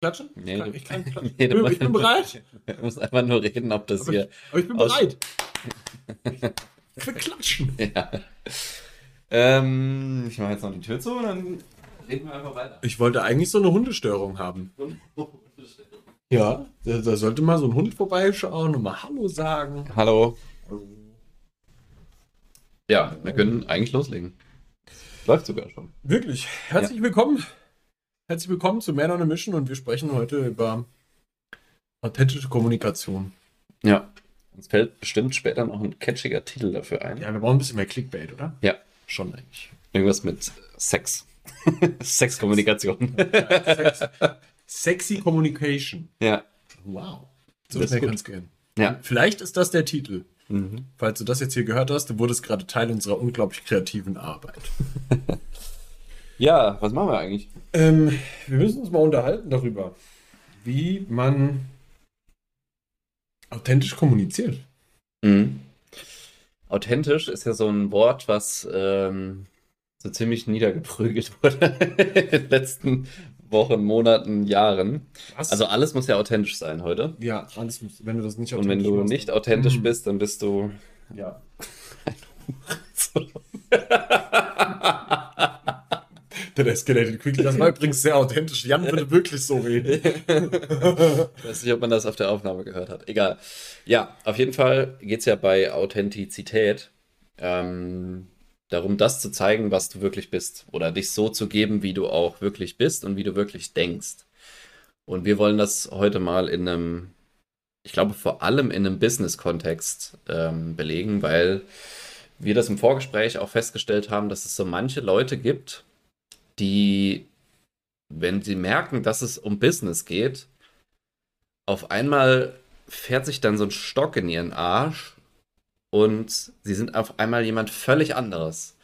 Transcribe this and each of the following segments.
Klatschen? Nee, ich kann, ich, kann klatschen. Nee, ich bin bereit. Du musst einfach nur reden, ob das Aber hier. ich, aber ich bin bereit. Ich will klatschen. Ja. Ähm, ich mache jetzt noch die Tür zu und dann reden wir einfach weiter. Ich wollte eigentlich so eine Hundestörung haben. Ja, da, da sollte mal so ein Hund vorbeischauen und mal Hallo sagen. Hallo. Ja, wir können eigentlich loslegen. Läuft sogar schon. Wirklich. Herzlich willkommen. Herzlich willkommen zu Man on a Mission und wir sprechen heute über authentische Kommunikation. Ja. Uns fällt bestimmt später noch ein catchiger Titel dafür ein. Ja, wir brauchen ein bisschen mehr Clickbait, oder? Ja. Schon eigentlich. Irgendwas mit Sex. Sexkommunikation. Sex, sexy Communication. ja. Wow. So Das ist schnell kann es gehen. Ja. Vielleicht ist das der Titel. Mhm. Falls du das jetzt hier gehört hast, du wurdest gerade Teil unserer unglaublich kreativen Arbeit. Ja, was machen wir eigentlich? Ähm, wir müssen uns mal unterhalten darüber, wie man authentisch kommuniziert. Mhm. Authentisch ist ja so ein Wort, was ähm, so ziemlich niedergeprügelt wurde in den letzten Wochen, Monaten, Jahren. Was? Also alles muss ja authentisch sein heute. ja, alles muss, wenn du das nicht Und wenn du machst, nicht dann- authentisch Mhm. bist, dann bist du. Ja. Der Escalated Quickly, das war übrigens sehr authentisch. Jan würde wirklich so reden. Ich weiß nicht, ob man das auf der Aufnahme gehört hat. Egal. Ja, auf jeden Fall geht es ja bei Authentizität ähm, darum, das zu zeigen, was du wirklich bist. Oder dich so zu geben, wie du auch wirklich bist und wie du wirklich denkst. Und wir wollen das heute mal in einem, ich glaube vor allem in einem Business-Kontext ähm, belegen, weil wir das im Vorgespräch auch festgestellt haben, dass es so manche Leute gibt, die, wenn sie merken, dass es um Business geht, auf einmal fährt sich dann so ein Stock in ihren Arsch und sie sind auf einmal jemand völlig anderes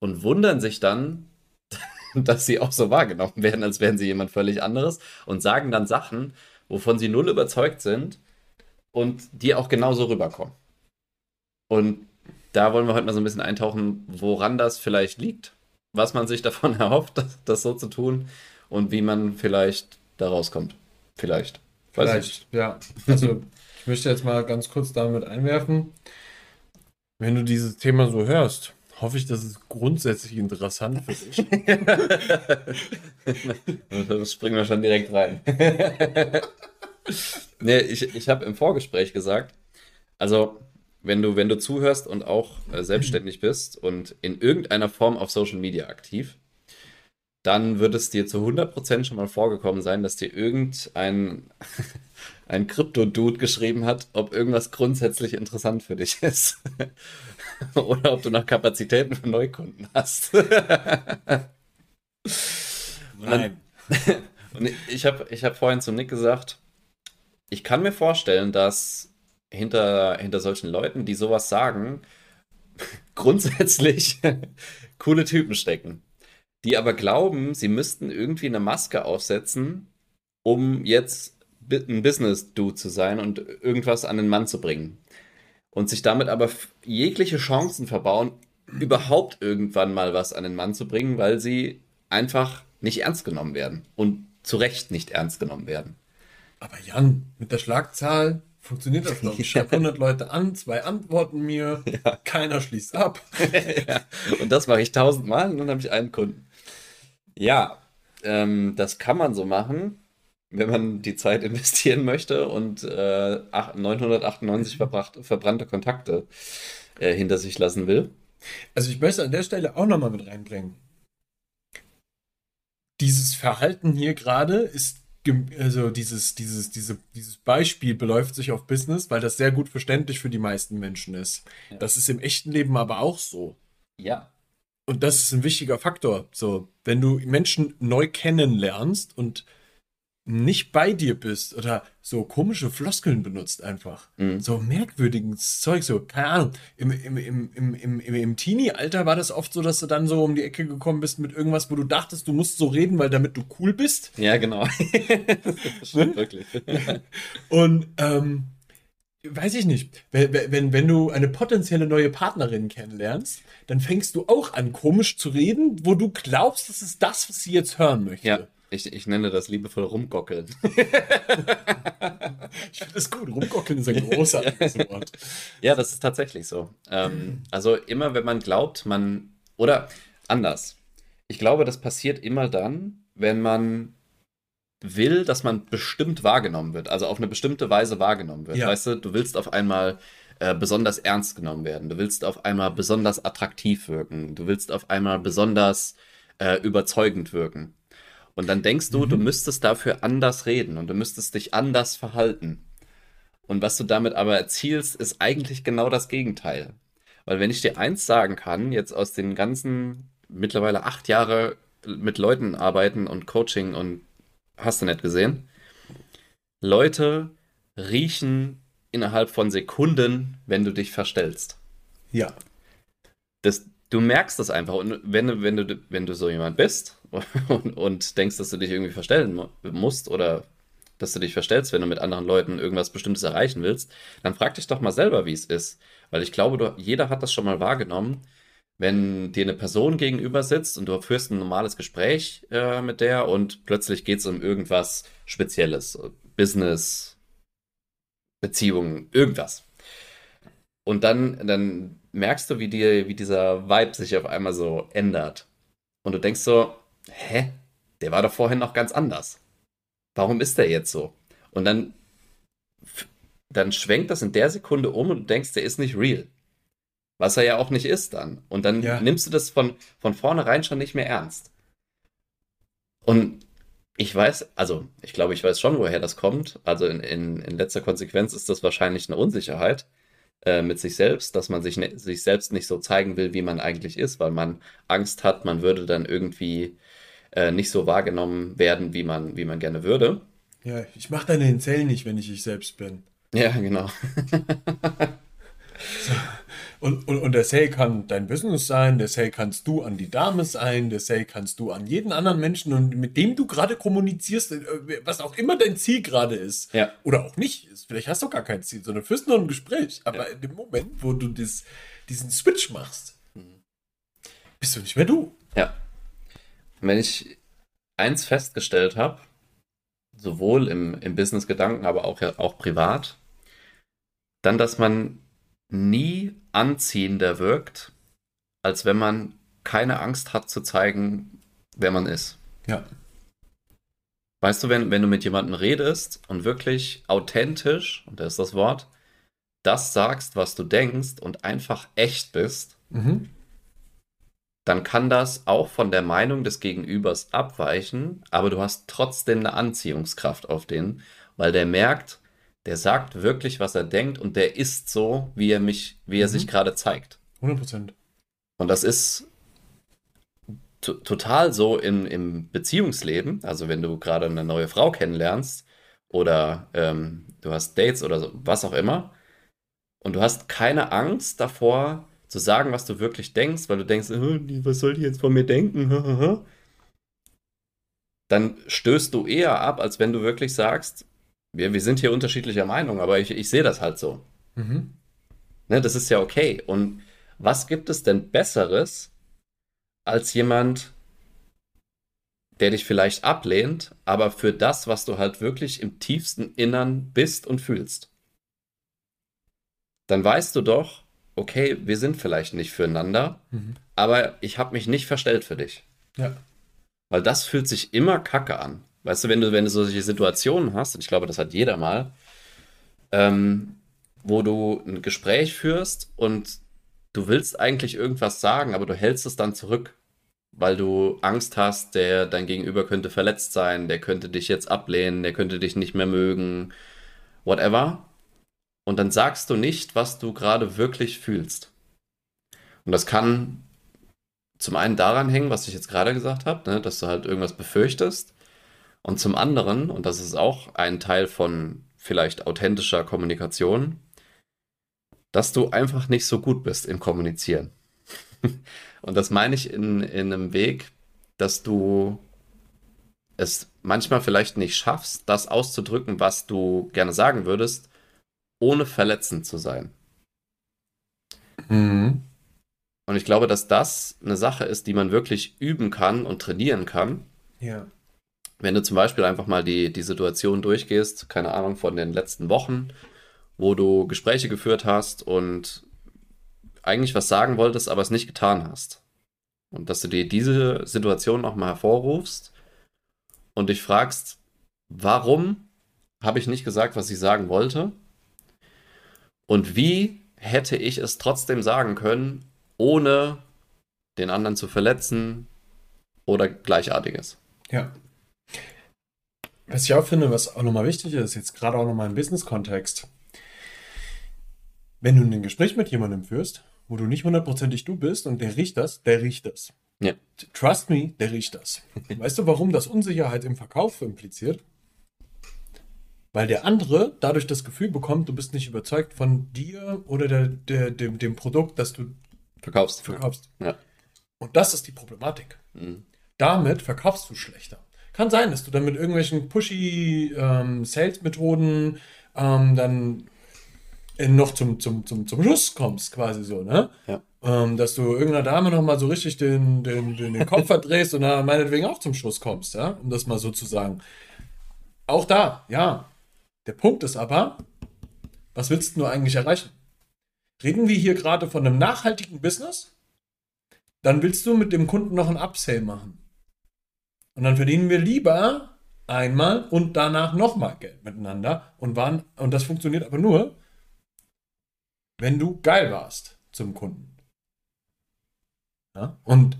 und wundern sich dann, dass sie auch so wahrgenommen werden, als wären sie jemand völlig anderes und sagen dann Sachen, wovon sie null überzeugt sind und die auch genauso rüberkommen. Und da wollen wir heute mal so ein bisschen eintauchen, woran das vielleicht liegt, was man sich davon erhofft, das, das so zu tun und wie man vielleicht da rauskommt. Vielleicht. Weiß Vielleicht, ja. Also, ich möchte jetzt mal ganz kurz damit einwerfen. Wenn du dieses Thema so hörst, hoffe ich, dass es grundsätzlich interessant für dich. Da springen wir schon direkt rein. nee, ich, ich habe im Vorgespräch gesagt, also wenn du, wenn du zuhörst und auch äh, selbstständig bist und in irgendeiner Form auf Social Media aktiv, dann wird es dir zu 100% schon mal vorgekommen sein, dass dir irgendein ein Krypto-Dude geschrieben hat, ob irgendwas grundsätzlich interessant für dich ist. Oder ob du noch Kapazitäten für Neukunden hast. Nein. Und ich habe ich hab vorhin zu Nick gesagt, ich kann mir vorstellen, dass hinter, hinter solchen Leuten, die sowas sagen, grundsätzlich coole Typen stecken. Die aber glauben, sie müssten irgendwie eine Maske aufsetzen, um jetzt ein Business-Dude zu sein und irgendwas an den Mann zu bringen. Und sich damit aber jegliche Chancen verbauen, überhaupt irgendwann mal was an den Mann zu bringen, weil sie einfach nicht ernst genommen werden. Und zu Recht nicht ernst genommen werden. Aber Jan, mit der Schlagzahl funktioniert das noch. Ich schreibe 100 Leute an, zwei antworten mir, keiner schließt ab. ja. Und das mache ich tausendmal und dann habe ich einen Kunden. Ja, ähm, das kann man so machen, wenn man die Zeit investieren möchte und äh, ach- 998 verbracht, verbrannte Kontakte äh, hinter sich lassen will. Also ich möchte an der Stelle auch nochmal mit reinbringen. Dieses Verhalten hier gerade ist, also dieses, dieses, diese, dieses Beispiel beläuft sich auf Business, weil das sehr gut verständlich für die meisten Menschen ist. Ja. Das ist im echten Leben aber auch so. Ja. Und das ist ein wichtiger Faktor. So, wenn du Menschen neu kennenlernst und nicht bei dir bist oder so komische Floskeln benutzt einfach. Mhm. So merkwürdiges Zeug, so, keine Ahnung. Im, im, im, im, im, im, Teenie-Alter war das oft so, dass du dann so um die Ecke gekommen bist mit irgendwas, wo du dachtest, du musst so reden, weil damit du cool bist. Ja, genau. das stimmt wirklich. Und ähm, weiß ich nicht, wenn, wenn, wenn du eine potenzielle neue Partnerin kennenlernst, dann fängst du auch an, komisch zu reden, wo du glaubst, das ist das, was sie jetzt hören möchte. Ja. Ich, ich nenne das liebevoll rumgockeln. ich finde das gut. Rumgockeln ist ein großartiges Wort. Ja, das ist tatsächlich so. Ähm, also immer, wenn man glaubt, man. Oder anders. Ich glaube, das passiert immer dann, wenn man will, dass man bestimmt wahrgenommen wird, also auf eine bestimmte Weise wahrgenommen wird. Ja. Weißt du, du willst auf einmal äh, besonders ernst genommen werden, du willst auf einmal besonders attraktiv wirken, du willst auf einmal besonders äh, überzeugend wirken. Und dann denkst du, mhm. du müsstest dafür anders reden und du müsstest dich anders verhalten. Und was du damit aber erzielst, ist eigentlich genau das Gegenteil. Weil wenn ich dir eins sagen kann, jetzt aus den ganzen mittlerweile acht Jahre mit Leuten arbeiten und Coaching und hast du nicht gesehen, Leute riechen innerhalb von Sekunden, wenn du dich verstellst. Ja. Das, du merkst das einfach. Und wenn, wenn, du, wenn du so jemand bist und, und denkst, dass du dich irgendwie verstellen musst oder dass du dich verstellst, wenn du mit anderen Leuten irgendwas Bestimmtes erreichen willst, dann frag dich doch mal selber, wie es ist. Weil ich glaube, du, jeder hat das schon mal wahrgenommen, wenn dir eine Person gegenüber sitzt und du führst ein normales Gespräch äh, mit der und plötzlich geht es um irgendwas Spezielles, Business, Beziehungen, irgendwas. Und dann, dann merkst du, wie, dir, wie dieser Vibe sich auf einmal so ändert. Und du denkst so, hä? Der war doch vorhin noch ganz anders. Warum ist der jetzt so? Und dann, dann schwenkt das in der Sekunde um und du denkst, der ist nicht real. Was er ja auch nicht ist dann. Und dann ja. nimmst du das von, von vornherein schon nicht mehr ernst. Und ich weiß, also ich glaube, ich weiß schon, woher das kommt. Also in, in, in letzter Konsequenz ist das wahrscheinlich eine Unsicherheit äh, mit sich selbst, dass man sich, ne, sich selbst nicht so zeigen will, wie man eigentlich ist, weil man Angst hat, man würde dann irgendwie äh, nicht so wahrgenommen werden, wie man, wie man gerne würde. Ja, ich mache deine Zellen nicht, wenn ich ich selbst bin. Ja, genau. Und, und, und der Sale kann dein Business sein, der Sale kannst du an die Dame sein, der Sale kannst du an jeden anderen Menschen und mit dem du gerade kommunizierst, äh, was auch immer dein Ziel gerade ist. Ja. Oder auch nicht. Vielleicht hast du gar kein Ziel, sondern führst nur ein Gespräch. Aber ja. in dem Moment, wo du das, diesen Switch machst, bist du nicht mehr du. Ja. Wenn ich eins festgestellt habe, sowohl im, im Business-Gedanken, aber auch, ja, auch privat, dann, dass man nie anziehender wirkt, als wenn man keine Angst hat zu zeigen, wer man ist. Ja. Weißt du, wenn, wenn du mit jemandem redest und wirklich authentisch, und das ist das Wort, das sagst, was du denkst und einfach echt bist, mhm. dann kann das auch von der Meinung des Gegenübers abweichen, aber du hast trotzdem eine Anziehungskraft auf den, weil der merkt, der sagt wirklich, was er denkt und der ist so, wie er mich, wie er mhm. sich gerade zeigt. 100 Prozent. Und das ist total so in, im Beziehungsleben. Also wenn du gerade eine neue Frau kennenlernst oder ähm, du hast Dates oder so, was auch immer und du hast keine Angst davor zu sagen, was du wirklich denkst, weil du denkst, was soll die jetzt von mir denken? Dann stößt du eher ab, als wenn du wirklich sagst, wir, wir sind hier unterschiedlicher Meinung, aber ich, ich sehe das halt so. Mhm. Ne, das ist ja okay. Und was gibt es denn Besseres als jemand, der dich vielleicht ablehnt, aber für das, was du halt wirklich im tiefsten Innern bist und fühlst? Dann weißt du doch, okay, wir sind vielleicht nicht füreinander, mhm. aber ich habe mich nicht verstellt für dich. Ja. Weil das fühlt sich immer kacke an. Weißt du, wenn du, wenn du solche Situationen hast, und ich glaube, das hat jeder mal, ähm, wo du ein Gespräch führst und du willst eigentlich irgendwas sagen, aber du hältst es dann zurück, weil du Angst hast, der dein Gegenüber könnte verletzt sein, der könnte dich jetzt ablehnen, der könnte dich nicht mehr mögen, whatever. Und dann sagst du nicht, was du gerade wirklich fühlst. Und das kann zum einen daran hängen, was ich jetzt gerade gesagt habe, ne, dass du halt irgendwas befürchtest. Und zum anderen, und das ist auch ein Teil von vielleicht authentischer Kommunikation, dass du einfach nicht so gut bist im Kommunizieren. und das meine ich in, in einem Weg, dass du es manchmal vielleicht nicht schaffst, das auszudrücken, was du gerne sagen würdest, ohne verletzend zu sein. Mhm. Und ich glaube, dass das eine Sache ist, die man wirklich üben kann und trainieren kann. Ja wenn du zum Beispiel einfach mal die, die Situation durchgehst, keine Ahnung, von den letzten Wochen, wo du Gespräche geführt hast und eigentlich was sagen wolltest, aber es nicht getan hast. Und dass du dir diese Situation nochmal hervorrufst und dich fragst, warum habe ich nicht gesagt, was ich sagen wollte? Und wie hätte ich es trotzdem sagen können, ohne den anderen zu verletzen oder gleichartiges? Ja. Was ich auch finde, was auch nochmal wichtig ist, jetzt gerade auch nochmal im Business-Kontext. Wenn du ein Gespräch mit jemandem führst, wo du nicht hundertprozentig du bist und der riecht das, der riecht das. Ja. Trust me, der riecht das. Weißt du, warum das Unsicherheit im Verkauf impliziert? Weil der andere dadurch das Gefühl bekommt, du bist nicht überzeugt von dir oder der, der, dem, dem Produkt, das du Verkaufst. verkaufst. Ja. Und das ist die Problematik. Mhm. Damit verkaufst du schlechter. Kann sein, dass du dann mit irgendwelchen pushy ähm, Sales-Methoden ähm, dann noch zum, zum, zum, zum Schluss kommst, quasi so, ne? Ja. Ähm, dass du irgendeiner Dame noch mal so richtig den, den, den, den Kopf verdrehst und dann meinetwegen auch zum Schluss kommst, ja? Um das mal so zu sagen. Auch da, ja. Der Punkt ist aber, was willst du eigentlich erreichen? Reden wir hier gerade von einem nachhaltigen Business? Dann willst du mit dem Kunden noch ein Upsell machen. Und dann verdienen wir lieber einmal und danach nochmal Geld miteinander. Und, waren, und das funktioniert aber nur, wenn du geil warst zum Kunden. Ja? Und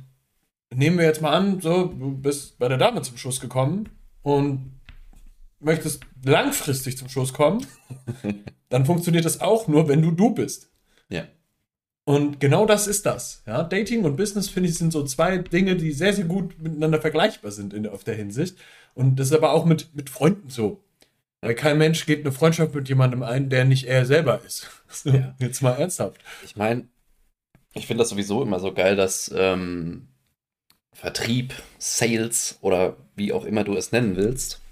nehmen wir jetzt mal an, so, du bist bei der Dame zum Schuss gekommen und möchtest langfristig zum Schuss kommen, dann funktioniert das auch nur, wenn du du bist. Ja. Und genau das ist das. Ja? Dating und Business, finde ich, sind so zwei Dinge, die sehr, sehr gut miteinander vergleichbar sind in, auf der Hinsicht. Und das ist aber auch mit, mit Freunden so. Weil kein Mensch geht eine Freundschaft mit jemandem ein, der nicht er selber ist. So, Ja. Jetzt mal ernsthaft. Ich meine, ich finde das sowieso immer so geil, dass ähm, Vertrieb, Sales oder wie auch immer du es nennen willst,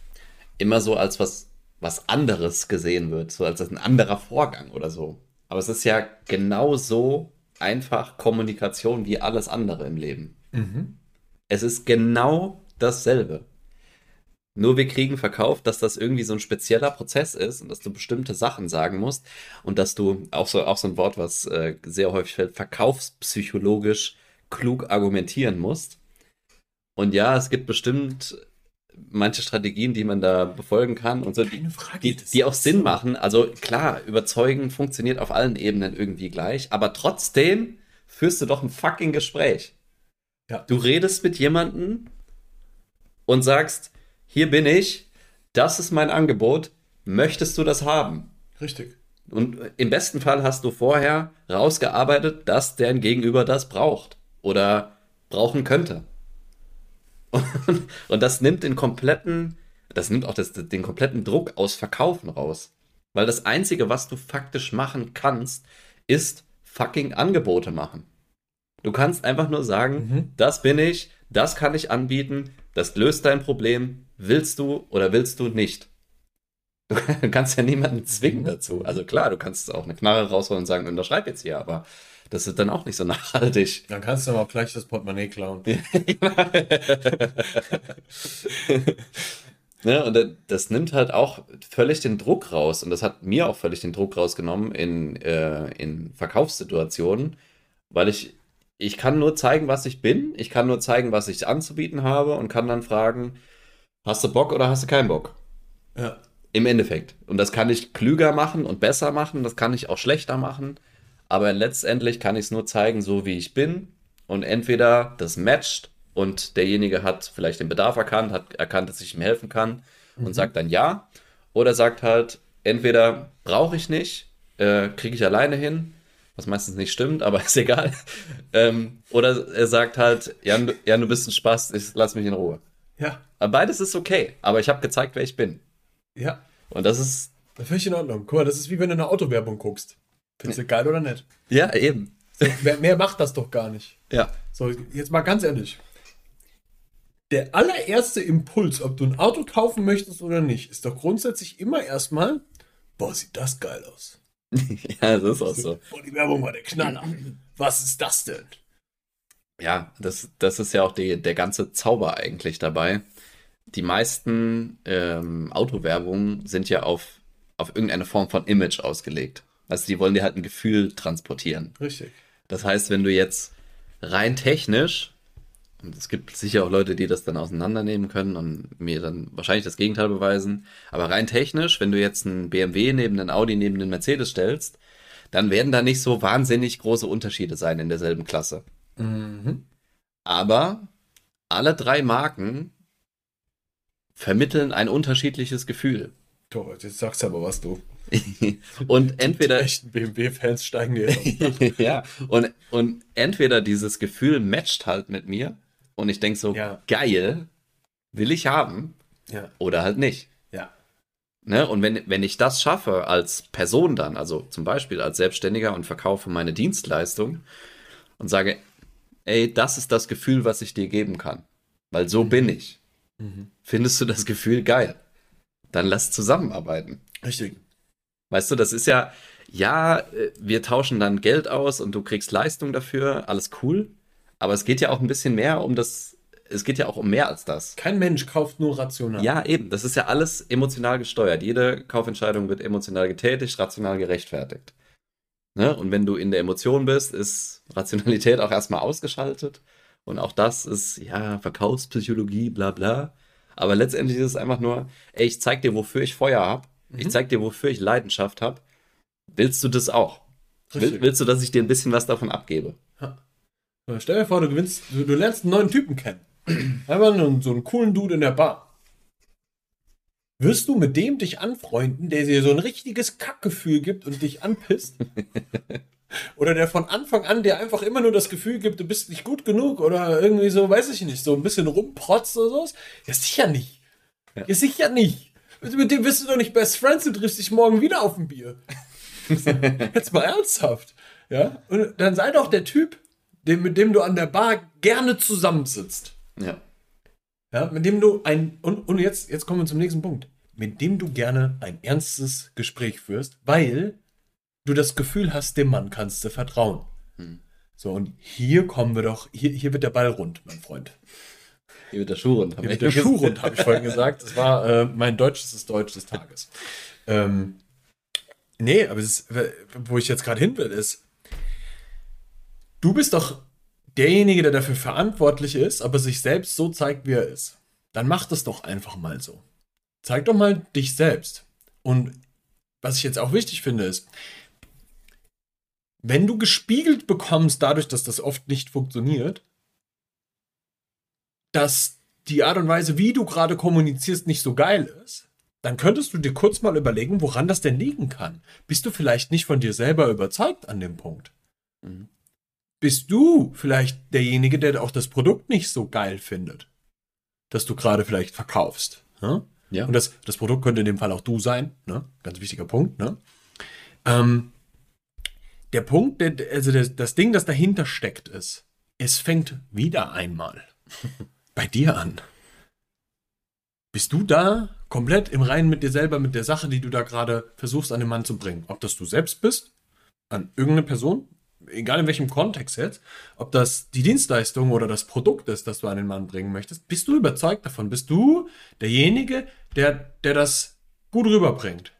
immer so als was, was anderes gesehen wird, so als ein anderer Vorgang oder so. Aber es ist ja genauso einfach Kommunikation wie alles andere im Leben. Mhm. Es ist genau dasselbe. Nur wir kriegen verkauft, dass das irgendwie so ein spezieller Prozess ist und dass du bestimmte Sachen sagen musst und dass du auch so, auch so ein Wort, was äh, sehr häufig fällt, verkaufspsychologisch klug argumentieren musst. Und ja, es gibt bestimmt manche Strategien, die man da befolgen kann und so, die, Frage. die, die auch Sinn so. machen. Also klar, überzeugen funktioniert auf allen Ebenen irgendwie gleich, aber trotzdem führst du doch ein fucking Gespräch. Ja. Du redest mit jemandem und sagst, hier bin ich, das ist mein Angebot, möchtest du das haben? Richtig. Und im besten Fall hast du vorher rausgearbeitet, dass dein Gegenüber das braucht oder brauchen könnte. Und, und das nimmt den kompletten, das nimmt auch das, den kompletten Druck aus Verkaufen raus. Weil das Einzige, was du faktisch machen kannst, ist fucking Angebote machen. Du kannst einfach nur sagen, Mhm. das bin ich, das kann ich anbieten, das löst dein Problem, willst du oder willst du nicht. Du kannst ja niemanden zwingen dazu. Also klar, du kannst auch eine Knarre rausholen und sagen, unterschreib jetzt hier, aber das ist dann auch nicht so nachhaltig. Dann kannst du aber auch gleich das Portemonnaie klauen. ne, und da- das nimmt halt auch völlig den Druck raus. Und das hat mir auch völlig den Druck rausgenommen in, äh, in Verkaufssituationen, weil ich, ich kann nur zeigen, was ich bin, ich kann nur zeigen, was ich anzubieten habe und kann dann fragen, hast du Bock oder hast du keinen Bock? Ja. Im Endeffekt. Und das kann ich klüger machen und besser machen, das kann ich auch schlechter machen. Aber letztendlich kann ich es nur zeigen, so wie ich bin. Und entweder das matcht und derjenige hat vielleicht den Bedarf erkannt, hat erkannt, dass ich ihm helfen kann und sagt dann ja. Oder sagt halt, entweder brauche ich nicht, äh, kriege ich alleine hin, was meistens nicht stimmt, aber ist egal. ähm, oder er sagt halt, Jan, du- Jan, du bist ein Spaß, ich, lass mich in Ruhe. Ja. Beides ist okay, aber ich habe gezeigt, wer ich bin. Ja. Und das ist, ich in Ordnung. Guck mal, das ist wie wenn du eine Autowerbung guckst. Findest du geil oder nicht? ja, eben. So, wer, mehr macht das doch gar nicht. Ja. So, jetzt mal ganz ehrlich. Der allererste Impuls, ob du ein Auto kaufen möchtest oder nicht, ist doch grundsätzlich immer erstmal, boah, sieht das geil aus. ja, das ist auch so. Boah, die Werbung war der Knaller. Was ist das denn? Ja, das, das ist ja auch die, der ganze Zauber eigentlich dabei. die meisten ähm, Autowerbungen sind ja auf, auf irgendeine Form von Image ausgelegt. Also die wollen dir halt ein Gefühl transportieren. Richtig. Das heißt, wenn du jetzt rein technisch, und es gibt sicher auch Leute, die das dann auseinandernehmen können und mir dann wahrscheinlich das Gegenteil beweisen, aber rein technisch, wenn du jetzt einen BMW neben einen Audi neben den Mercedes stellst, dann werden da nicht so wahnsinnig große Unterschiede sein in derselben Klasse. Mhm. Aber alle drei Marken vermitteln ein unterschiedliches Gefühl. Torwart, jetzt sagst du aber was, du. und entweder Die echten BMW-Fans steigen auf. ja, und, und entweder dieses Gefühl matcht halt mit mir und ich denke so, Ja. geil, will ich haben, Ja. oder halt nicht. Ja. Ne? Und wenn, wenn ich das schaffe als Person dann, also zum Beispiel als Selbstständiger und verkaufe meine Dienstleistung und sage, ey, das ist das Gefühl, was ich dir geben kann, weil so bin ich. Mhm. Findest du das Gefühl geil? Dann lass zusammenarbeiten. Richtig. Weißt du, das ist ja, ja, äh, wir tauschen dann Geld aus und du kriegst Leistung dafür, alles cool. Aber es geht ja auch ein bisschen mehr um das, es geht ja auch um mehr als das. Kein Mensch kauft nur rational. Ja, eben, das ist ja alles emotional gesteuert. Jede Kaufentscheidung wird emotional getätigt, rational gerechtfertigt. Ne? Und wenn du in der Emotion bist, ist Rationalität auch erstmal ausgeschaltet. Und auch das ist, ja, Verkaufspsychologie, bla bla. Aber letztendlich ist es einfach nur, ey, ich zeig dir, wofür ich Feuer hab. Ich zeig dir, wofür ich Leidenschaft hab. Willst du das auch? Will, willst du, dass ich dir ein bisschen was davon abgebe? So, Stell dir vor, du gewinnst, du, du lernst einen neuen Typen kennen. Einfach nur so einen coolen Dude in der Bar. Wirst du mit dem dich anfreunden, der dir so ein richtiges Kackgefühl gibt und dich anpisst? oder der von Anfang an, der einfach immer nur das Gefühl gibt, du bist nicht gut genug oder irgendwie so, weiß ich nicht, so ein bisschen rumprotzt oder sowas? Ja, sicher nicht. Ja. Ja, sicher nicht. Mit dem bist du doch nicht Best Friends, du triffst dich morgen wieder auf ein Bier. Jetzt mal ernsthaft. Ja? Und dann sei doch der Typ, dem, mit dem du an der Bar gerne zusammensitzt. Ja. Ja, mit dem du ein, und, und jetzt, jetzt kommen wir zum nächsten Punkt, mit dem du gerne ein ernstes Gespräch führst, weil du das Gefühl hast, dem Mann kannst du vertrauen. Hm. So, und hier kommen wir doch, hier, hier wird der Ball rund, mein Freund. Hier wird der Schuh rund. Hier wird der Schuh rund, habe ich vorhin gesagt. Das war äh, mein deutsches Deutsch des Tages. Ähm, nee, aber ist, wo ich jetzt gerade hin will, ist, du bist doch derjenige, der dafür verantwortlich ist, aber sich selbst so zeigt, wie er ist. Dann mach das doch einfach mal so. Zeig doch mal dich selbst. Und was ich jetzt auch wichtig finde, ist, wenn du gespiegelt bekommst, dadurch, dass das oft nicht funktioniert, dass die Art und Weise, wie du gerade kommunizierst, nicht so geil ist, dann könntest du dir kurz mal überlegen, woran das denn liegen kann. Bist du vielleicht nicht von dir selber überzeugt an dem Punkt? Mhm. Bist du vielleicht derjenige, der auch das Produkt nicht so geil findet, das du gerade vielleicht verkaufst? Ne? Ja. Und das, das Produkt könnte in dem Fall auch du sein, ne? Ganz wichtiger Punkt, ne? Ähm, der Punkt, der, also das, das Ding, das dahinter steckt, ist, es fängt wieder einmal bei dir an. Bist du da komplett im Reinen mit dir selber, mit der Sache, die du da gerade versuchst an den Mann zu bringen? Ob das du selbst bist, an irgendeine Person, egal in welchem Kontext jetzt, ob das die Dienstleistung oder das Produkt ist, das du an den Mann bringen möchtest, bist du überzeugt davon? Bist du derjenige, der, der das gut rüberbringt?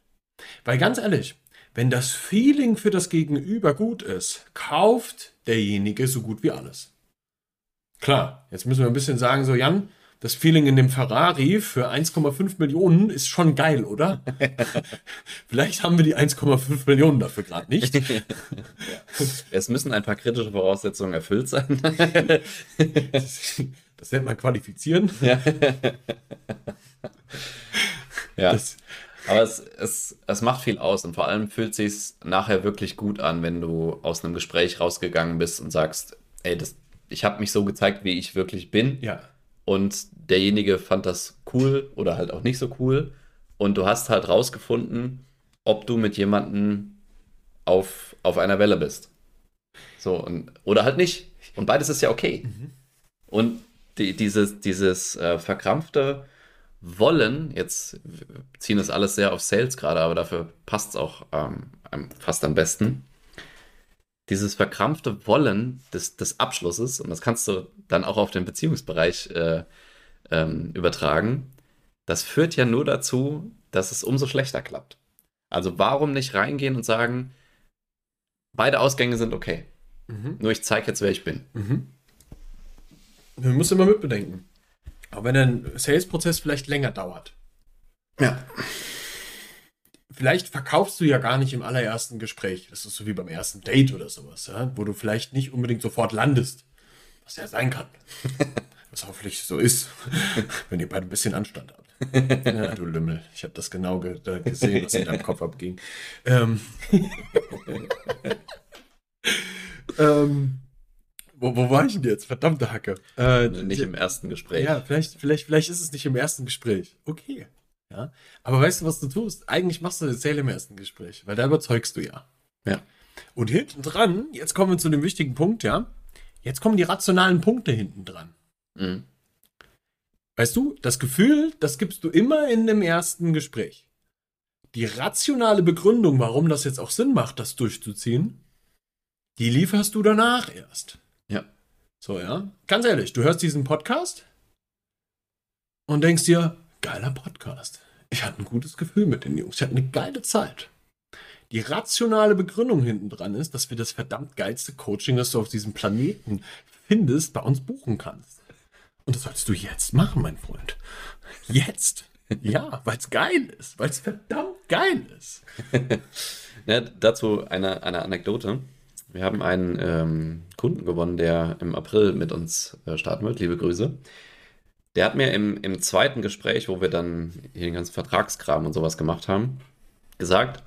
Weil ganz ehrlich, wenn das Feeling für das Gegenüber gut ist, kauft derjenige so gut wie alles. Klar, jetzt müssen wir ein bisschen sagen, so Jan, das Feeling in dem Ferrari für 1,5 Millionen ist schon geil, oder? Vielleicht haben wir die 1,5 Millionen dafür gerade nicht. Es müssen ein paar kritische Voraussetzungen erfüllt sein. Das, das nennt man qualifizieren. ja. ja. Das, Aber es, es, es macht viel aus und vor allem fühlt sich nachher wirklich gut an, wenn du aus einem Gespräch rausgegangen bist und sagst, ey, das, ich habe mich so gezeigt, wie ich wirklich bin ja, und derjenige fand das cool oder halt auch nicht so cool und du hast halt rausgefunden, ob du mit jemandem auf, auf einer Welle bist. So, und, oder halt nicht. Und beides ist ja okay. Und die, dieses, dieses äh, verkrampfte Wollen, jetzt ziehen das alles sehr auf Sales gerade, aber dafür passt es auch ähm, fast am besten. Dieses verkrampfte Wollen des, des Abschlusses, und das kannst du dann auch auf den Beziehungsbereich äh, ähm, übertragen, das führt ja nur dazu, dass es umso schlechter klappt. Also warum nicht reingehen und sagen, beide Ausgänge sind okay. Mhm. Nur ich zeige jetzt, wer ich bin. Mhm. Man muss immer mitbedenken. Auch wenn ein Sales-Prozess vielleicht länger dauert. Ja. Vielleicht verkaufst du ja gar nicht im allerersten Gespräch. Das ist so wie beim ersten Date oder sowas, ja? wo du vielleicht nicht unbedingt sofort landest. Was ja sein kann. Was hoffentlich so ist, wenn ihr beide ein bisschen Anstand habt. Ja, du Lümmel. Ich habe das genau ge gesehen, was in deinem Kopf abging. Ähm, ähm, wo, wo war ich denn jetzt? Verdammte Hacke. Äh, Nicht im ersten Gespräch. ja, vielleicht, vielleicht, vielleicht ist es nicht im ersten Gespräch. Okay. Ja. Aber weißt du, was du tust? Eigentlich machst du das Sale im ersten Gespräch, weil da überzeugst du ja. Ja. Und hinten dran, jetzt kommen wir zu dem wichtigen Punkt, ja. Jetzt kommen die rationalen Punkte hinten dran. Mhm. Weißt du, das Gefühl, das gibst du immer in dem ersten Gespräch. Die rationale Begründung, warum das jetzt auch Sinn macht, das durchzuziehen, die lieferst du danach erst. Ja. So, ja. Ganz ehrlich, du hörst diesen Podcast und denkst dir, geiler Podcast. Ich hatte ein gutes Gefühl mit den Jungs. Ich hatte eine geile Zeit. Die rationale Begründung hinten dran ist, dass wir das verdammt geilste Coaching, das du auf diesem Planeten findest, bei uns buchen kannst. Und das solltest du jetzt machen, mein Freund. Jetzt. Ja, weil es geil ist. Weil es verdammt geil ist. Ja, dazu eine, eine Anekdote. Wir haben einen ähm, Kunden gewonnen, der im April mit uns äh, starten wird. Liebe Grüße. Der hat mir im, im zweiten Gespräch, wo wir dann hier den ganzen Vertragskram und sowas gemacht haben, gesagt,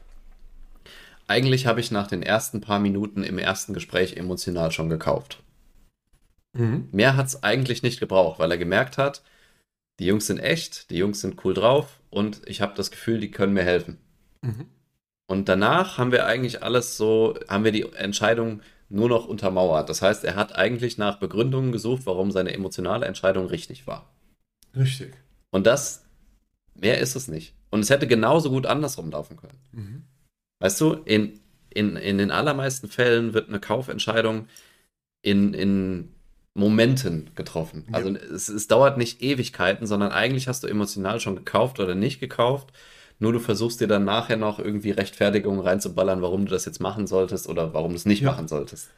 eigentlich habe ich nach den ersten paar Minuten im ersten Gespräch emotional schon gekauft. Mhm. Mehr hat es eigentlich nicht gebraucht, weil er gemerkt hat, die Jungs sind echt, die Jungs sind cool drauf und ich habe das Gefühl, die können mir helfen. Mhm. Und danach haben wir eigentlich alles so, haben wir die Entscheidung nur noch untermauert. Das heißt, er hat eigentlich nach Begründungen gesucht, warum seine emotionale Entscheidung richtig war. Richtig. Und das, mehr ist es nicht. Und es hätte genauso gut andersrum laufen können. Mhm. Weißt du, in, in, in den allermeisten Fällen wird eine Kaufentscheidung in, in Momenten getroffen. Ja. Also es, es dauert nicht Ewigkeiten, sondern eigentlich hast du emotional schon gekauft oder nicht gekauft. Nur du versuchst dir dann nachher noch irgendwie Rechtfertigungen reinzuballern, warum du das jetzt machen solltest oder warum du es nicht Ja. machen solltest.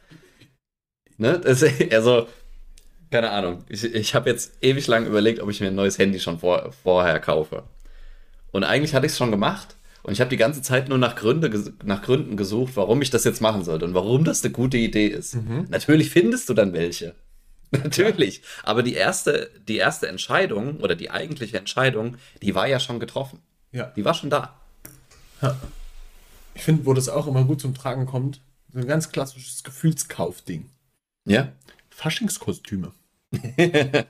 Ne? Das, also, keine Ahnung. Ich, ich habe jetzt ewig lang überlegt, ob ich mir ein neues Handy schon vor, vorher kaufe. Und eigentlich hatte ich es schon gemacht. Und ich habe die ganze Zeit nur nach, Gründe, nach Gründen gesucht, warum ich das jetzt machen sollte und warum das eine gute Idee ist. Mhm. Natürlich findest du dann welche. Natürlich. Aber die erste, die erste Entscheidung oder die eigentliche Entscheidung, die war ja schon getroffen. Ja. Die war schon da. Ich finde, wo das auch immer gut zum Tragen kommt, so ein ganz klassisches Gefühlskaufding. Ja. Faschingskostüme.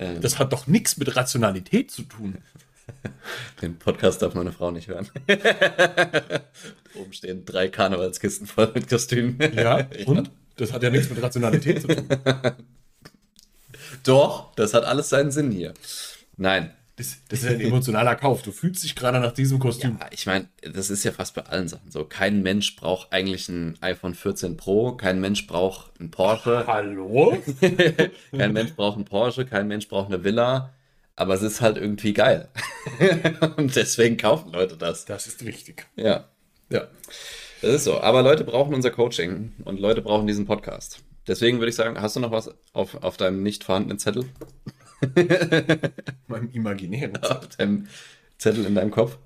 Ähm, Das hat doch nichts mit Rationalität zu tun. den Podcast darf meine Frau nicht hören. Oben stehen drei Karnevalskisten voll mit Kostümen. Ja, und? Das hat ja nichts mit Rationalität zu tun. Doch, das hat alles seinen Sinn hier. Nein. Das, das ist ja ein emotionaler Kauf. Du fühlst dich gerade nach diesem Kostüm. Ja, ich meine, das ist ja fast bei allen Sachen so. Kein Mensch braucht eigentlich ein iPhone 14 Pro, kein Mensch braucht ein Porsche, Hallo? kein Mensch braucht einen Porsche, kein Mensch braucht eine Villa, aber es ist halt irgendwie geil. Und deswegen kaufen Leute das. Das ist richtig. Ja, Ja. das ist so. Aber Leute brauchen unser Coaching und Leute brauchen diesen Podcast. Deswegen würde ich sagen, hast du noch was auf, auf deinem nicht vorhandenen Zettel? Meinem imaginären. Auf deinem Zettel in deinem Kopf?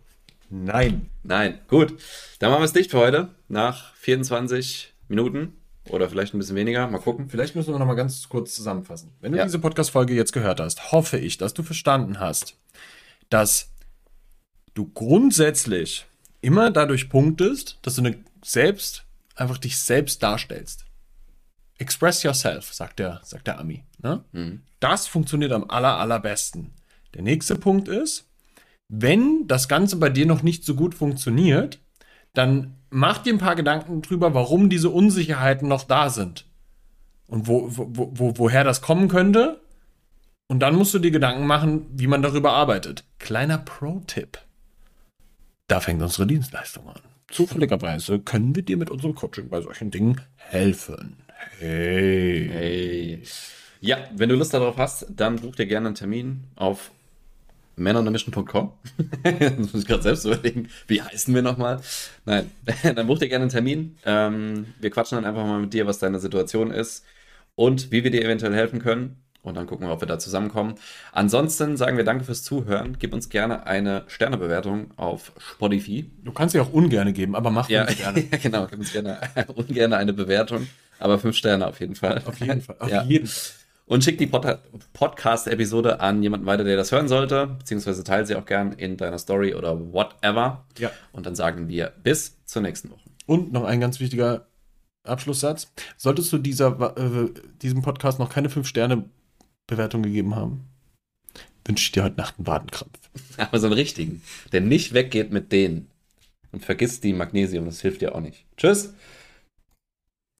Nein. Nein, gut. Dann machen wir es dicht für heute. Nach 24 Minuten oder vielleicht ein bisschen weniger. Mal gucken. Vielleicht müssen wir noch mal ganz kurz zusammenfassen. Wenn du Ja. diese Podcast-Folge jetzt gehört hast, hoffe ich, dass du verstanden hast, dass du grundsätzlich immer dadurch punktest, dass du eine selbst, einfach dich selbst darstellst. Express yourself, sagt der, sagt der Ami. Ne? Mhm. Das funktioniert am aller, allerbesten. Der nächste Punkt ist, wenn das Ganze bei dir noch nicht so gut funktioniert, dann mach dir ein paar Gedanken drüber, warum diese Unsicherheiten noch da sind. Und wo, wo, wo, woher das kommen könnte. Und dann musst du dir Gedanken machen, wie man darüber arbeitet. Kleiner Pro-Tipp. Da fängt unsere Dienstleistung an. Zufälligerweise können wir dir mit unserem Coaching bei solchen Dingen helfen. Hey. Hey. Ja, wenn du Lust darauf hast, dann buch dir gerne einen Termin auf männeruntermission.com. das muss ich gerade selbst überlegen. Wie heißen wir nochmal? Nein, dann buch dir gerne einen Termin. Ähm, wir quatschen dann einfach mal mit dir, was deine Situation ist und wie wir dir eventuell helfen können. Und dann gucken wir, ob wir da zusammenkommen. Ansonsten sagen wir danke fürs Zuhören. Gib uns gerne eine Sternebewertung auf Spotify. Du kannst sie auch ungerne geben, aber mach Ja, uns gerne. genau. Gib uns gerne ungerne eine Bewertung. Aber fünf Sterne auf jeden Fall. Auf jeden Fall. Auf Ja. jeden Fall. Und schick die Pod Podcast-Episode an jemanden weiter, der das hören sollte, beziehungsweise teile sie auch gern in deiner Story oder whatever. Ja. Und dann sagen wir bis zur nächsten Woche. Und noch ein ganz wichtiger Abschlusssatz. Solltest du dieser, äh, diesem Podcast noch keine 5-Sterne-Bewertung gegeben haben, wünsche ich dir heute Nacht einen Wadenkrampf. Aber so einen richtigen, der nicht weggeht mit denen. Und vergiss die Magnesium, das hilft dir auch nicht. Tschüss.